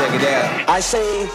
Check it out. I say.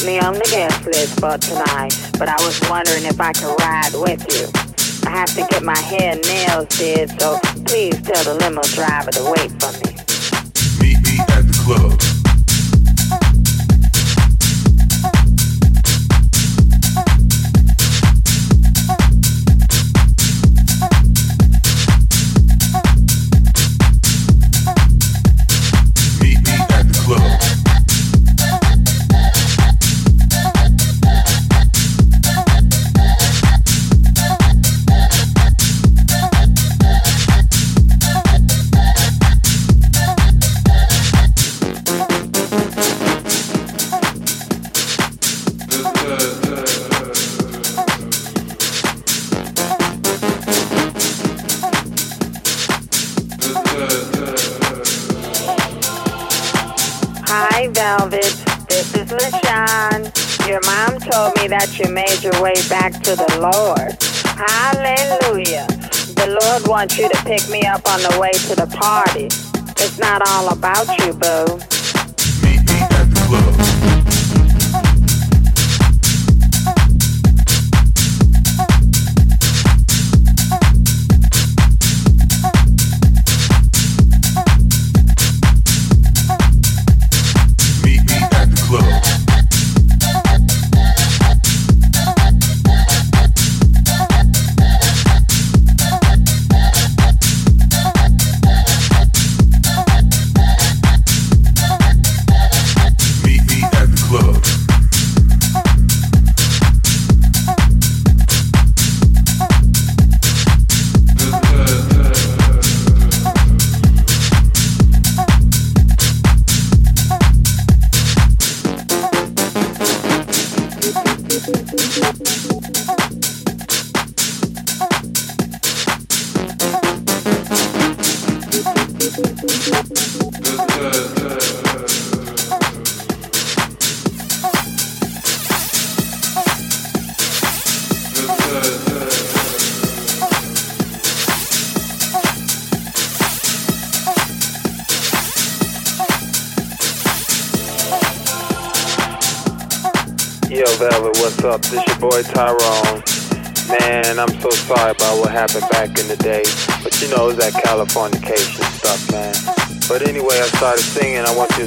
Put me on the guest list for tonight, but I was wondering if I could ride with you. I have to get my hair and nails did, so please tell the limo driver to wait for me. Meet me at the club. Back to the Lord. Hallelujah. The Lord wants you to pick me up on the way to the party. It's not all about you, boo.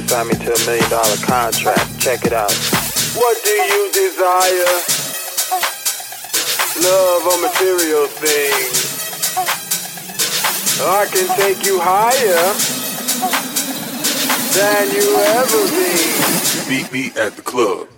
Singing. I you to sign me to a million dollar contract. Check it out. What do you desire? Love or material things? I can take you higher than you ever been. Meet me at the club.